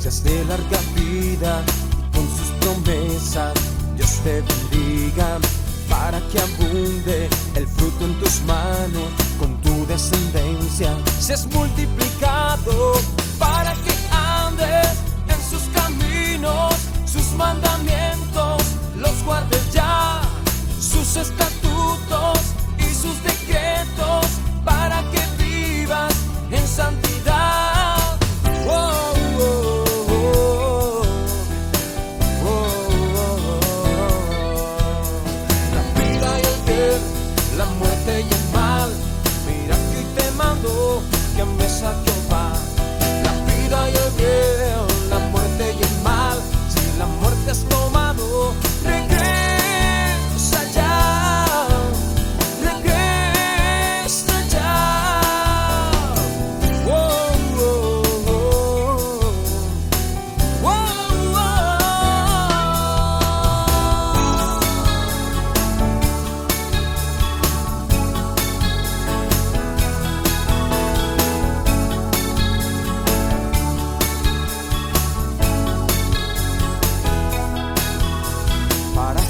seas de larga vida y con sus promesas Dios te bendiga para que abunde el fruto en tus manos con tu descendencia seas multiplicado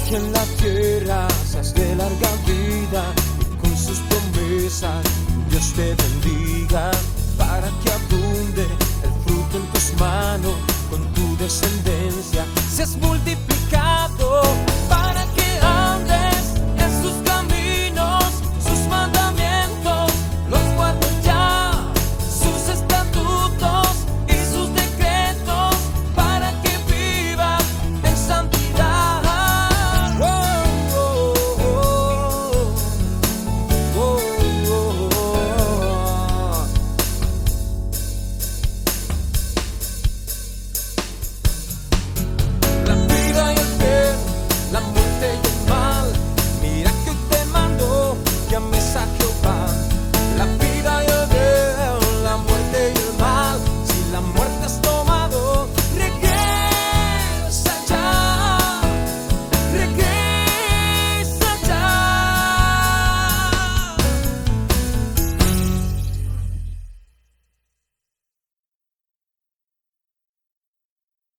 que en la tierra seas de larga vida y con sus promesas Dios te bendiga